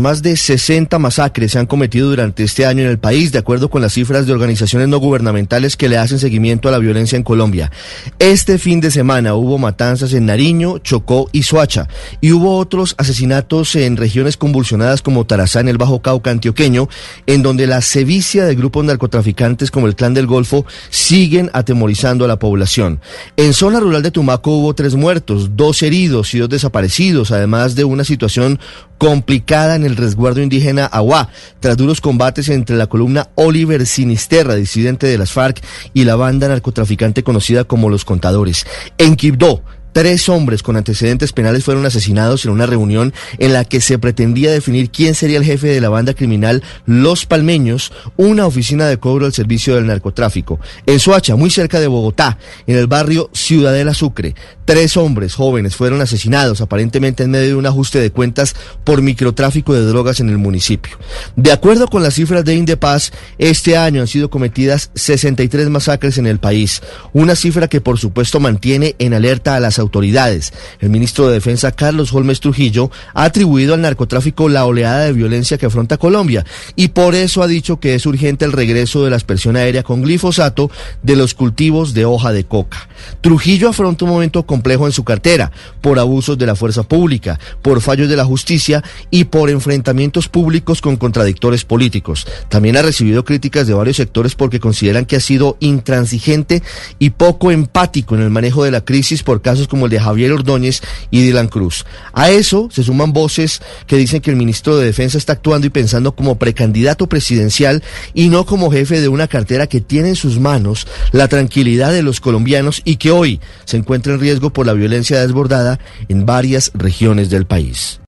Más de 60 masacres se han cometido durante este año en el país, de acuerdo con las cifras de organizaciones no gubernamentales que le hacen seguimiento a la violencia en Colombia. Este fin de semana hubo matanzas en Nariño, Chocó y Soacha, y hubo otros asesinatos en regiones convulsionadas como Tarazá en el Bajo Cauca antioqueño, en donde la sevicia de grupos narcotraficantes como el Clan del Golfo siguen atemorizando a la población. En zona rural de Tumaco hubo tres muertos, dos heridos y dos desaparecidos, además de una situación complicada en el resguardo indígena Aguá, tras duros combates entre la columna Oliver Sinisterra, disidente de las FARC, y la banda narcotraficante conocida como Los Contadores. En Quibdó, Tres hombres con antecedentes penales fueron asesinados en una reunión en la que se pretendía definir quién sería el jefe de la banda criminal Los Palmeños, una oficina de cobro al servicio del narcotráfico. En Soacha, muy cerca de Bogotá, en el barrio Ciudadela Sucre, tres hombres jóvenes fueron asesinados aparentemente en medio de un ajuste de cuentas por microtráfico de drogas en el municipio. De acuerdo con las cifras de Indepaz, este año han sido cometidas 63 masacres en el país, una cifra que por supuesto mantiene en alerta a las autoridades. El ministro de Defensa, Carlos Holmes Trujillo, ha atribuido al narcotráfico la oleada de violencia que afronta Colombia y por eso ha dicho que es urgente el regreso de la aspersión aérea con glifosato de los cultivos de hoja de coca. Trujillo afronta un momento complejo en su cartera por abusos de la fuerza pública, por fallos de la justicia y por enfrentamientos públicos con contradictores políticos. También ha recibido críticas de varios sectores porque consideran que ha sido intransigente y poco empático en el manejo de la crisis por casos como el de Javier Ordóñez y Dylan Cruz. A eso se suman voces que dicen que el ministro de Defensa está actuando y pensando como precandidato presidencial y no como jefe de una cartera que tiene en sus manos la tranquilidad de los colombianos y que hoy se encuentra en riesgo por la violencia desbordada en varias regiones del país.